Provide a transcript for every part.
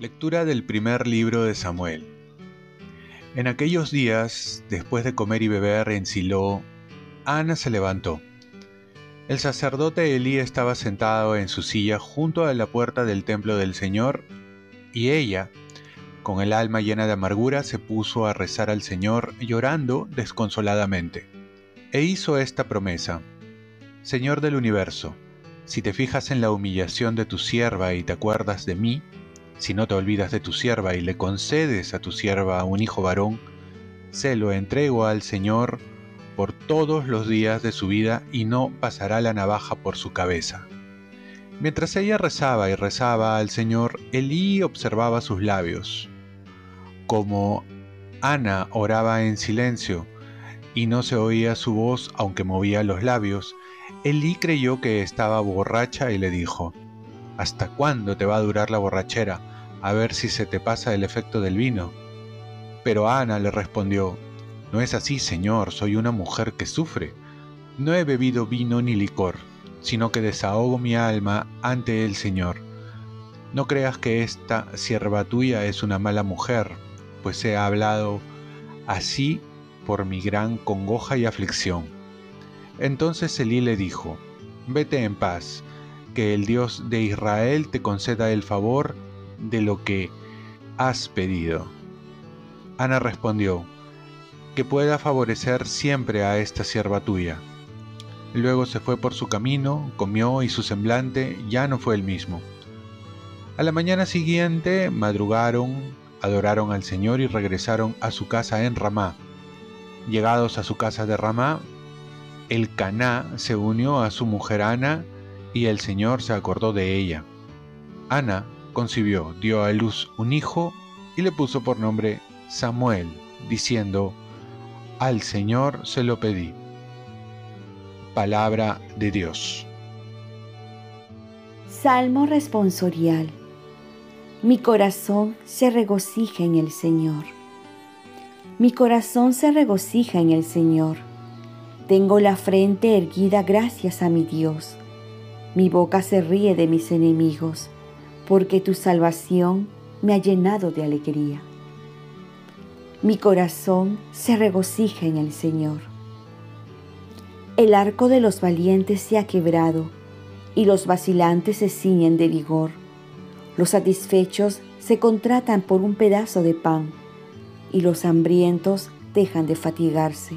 Lectura del primer libro de Samuel. En aquellos días, después de comer y beber en Silo, Ana se levantó. El sacerdote Elí estaba sentado en su silla junto a la puerta del templo del Señor, y ella, con el alma llena de amargura, se puso a rezar al Señor llorando desconsoladamente. E hizo esta promesa, Señor del universo, si te fijas en la humillación de tu sierva y te acuerdas de mí, si no te olvidas de tu sierva y le concedes a tu sierva un hijo varón, se lo entrego al Señor por todos los días de su vida y no pasará la navaja por su cabeza. Mientras ella rezaba y rezaba al Señor, Elí observaba sus labios. Como Ana oraba en silencio y no se oía su voz aunque movía los labios, Elí creyó que estaba borracha y le dijo, ¿Hasta cuándo te va a durar la borrachera? a ver si se te pasa el efecto del vino. Pero Ana le respondió, No es así, Señor, soy una mujer que sufre. No he bebido vino ni licor, sino que desahogo mi alma ante el Señor. No creas que esta sierva tuya es una mala mujer, pues he hablado así por mi gran congoja y aflicción. Entonces Elí le dijo, Vete en paz, que el Dios de Israel te conceda el favor de lo que has pedido. Ana respondió, que pueda favorecer siempre a esta sierva tuya. Luego se fue por su camino, comió y su semblante ya no fue el mismo. A la mañana siguiente madrugaron, adoraron al Señor y regresaron a su casa en Ramá. Llegados a su casa de Ramá, el Caná se unió a su mujer Ana y el Señor se acordó de ella. Ana concibió, dio a luz un hijo y le puso por nombre Samuel, diciendo, Al Señor se lo pedí. Palabra de Dios. Salmo responsorial. Mi corazón se regocija en el Señor. Mi corazón se regocija en el Señor. Tengo la frente erguida gracias a mi Dios. Mi boca se ríe de mis enemigos porque tu salvación me ha llenado de alegría. Mi corazón se regocija en el Señor. El arco de los valientes se ha quebrado y los vacilantes se ciñen de vigor. Los satisfechos se contratan por un pedazo de pan y los hambrientos dejan de fatigarse.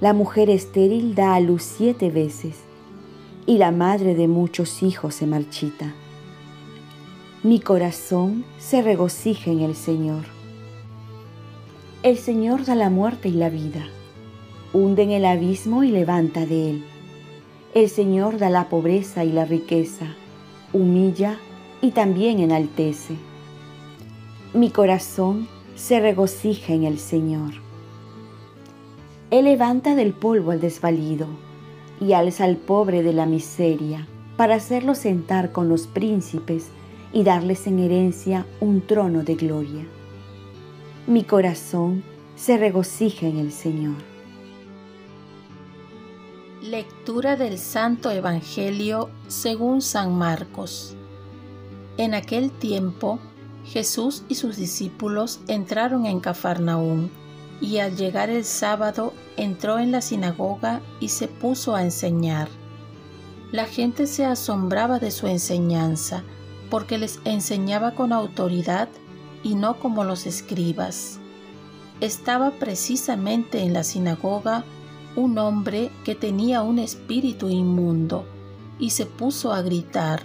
La mujer estéril da a luz siete veces y la madre de muchos hijos se marchita. Mi corazón se regocija en el Señor. El Señor da la muerte y la vida, hunde en el abismo y levanta de él. El Señor da la pobreza y la riqueza, humilla y también enaltece. Mi corazón se regocija en el Señor. Él levanta del polvo al desvalido y alza al pobre de la miseria para hacerlo sentar con los príncipes y darles en herencia un trono de gloria. Mi corazón se regocija en el Señor. Lectura del Santo Evangelio según San Marcos. En aquel tiempo, Jesús y sus discípulos entraron en Cafarnaúm, y al llegar el sábado entró en la sinagoga y se puso a enseñar. La gente se asombraba de su enseñanza, porque les enseñaba con autoridad y no como los escribas. Estaba precisamente en la sinagoga un hombre que tenía un espíritu inmundo y se puso a gritar,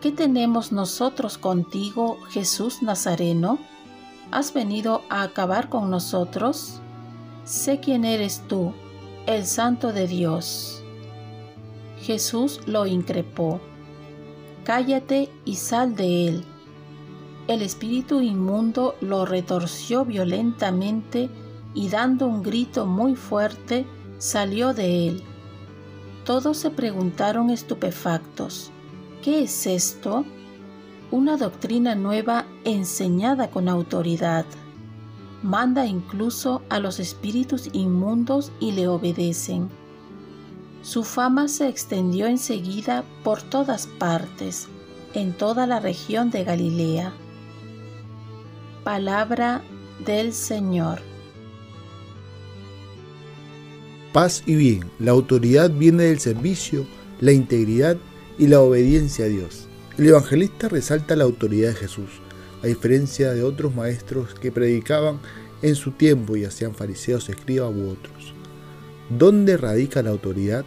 ¿Qué tenemos nosotros contigo, Jesús Nazareno? ¿Has venido a acabar con nosotros? Sé quién eres tú, el Santo de Dios. Jesús lo increpó cállate y sal de él. El espíritu inmundo lo retorció violentamente y dando un grito muy fuerte salió de él. Todos se preguntaron estupefactos, ¿qué es esto? una doctrina nueva enseñada con autoridad. Manda incluso a los espíritus inmundos y le obedecen. Su fama se extendió enseguida por todas partes, en toda la región de Galilea. Palabra del Señor. Paz y bien. La autoridad viene del servicio, la integridad y la obediencia a Dios. El evangelista resalta la autoridad de Jesús, a diferencia de otros maestros que predicaban en su tiempo, ya sean fariseos, escribas u otros. ¿Dónde radica la autoridad?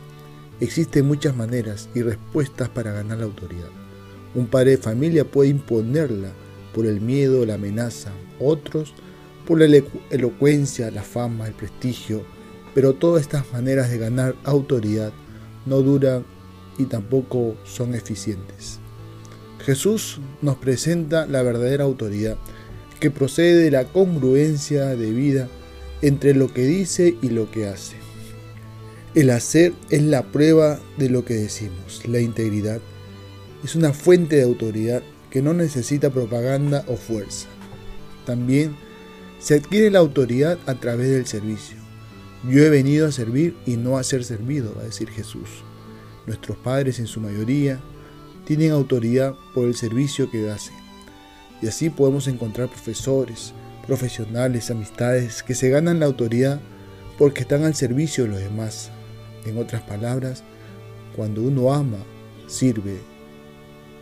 Existen muchas maneras y respuestas para ganar la autoridad. Un padre de familia puede imponerla por el miedo, la amenaza, otros por la elocuencia, la fama, el prestigio, pero todas estas maneras de ganar autoridad no duran y tampoco son eficientes. Jesús nos presenta la verdadera autoridad, que procede de la congruencia de vida entre lo que dice y lo que hace. El hacer es la prueba de lo que decimos. La integridad es una fuente de autoridad que no necesita propaganda o fuerza. También se adquiere la autoridad a través del servicio. Yo he venido a servir y no a ser servido, va a decir Jesús. Nuestros padres en su mayoría tienen autoridad por el servicio que hacen. Y así podemos encontrar profesores, profesionales, amistades que se ganan la autoridad porque están al servicio de los demás. En otras palabras, cuando uno ama, sirve.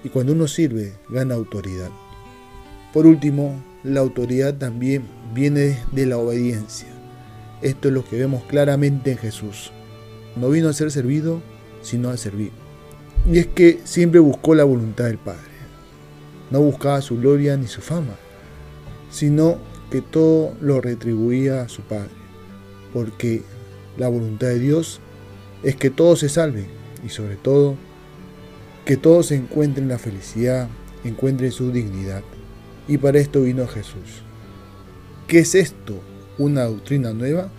Y cuando uno sirve, gana autoridad. Por último, la autoridad también viene de la obediencia. Esto es lo que vemos claramente en Jesús. No vino a ser servido, sino a servir. Y es que siempre buscó la voluntad del Padre. No buscaba su gloria ni su fama, sino que todo lo retribuía a su Padre. Porque la voluntad de Dios es que todos se salven y sobre todo que todos encuentren la felicidad, encuentren su dignidad. Y para esto vino Jesús. ¿Qué es esto? ¿Una doctrina nueva?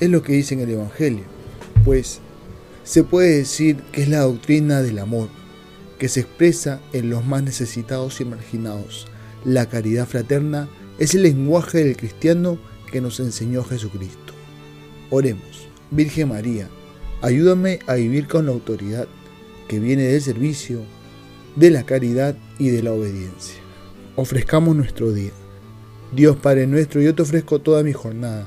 Es lo que dice en el Evangelio. Pues se puede decir que es la doctrina del amor, que se expresa en los más necesitados y marginados. La caridad fraterna es el lenguaje del cristiano que nos enseñó Jesucristo. Oremos, Virgen María, ayúdame a vivir con la autoridad que viene del servicio, de la caridad y de la obediencia. Ofrezcamos nuestro día. Dios Padre nuestro, yo te ofrezco toda mi jornada,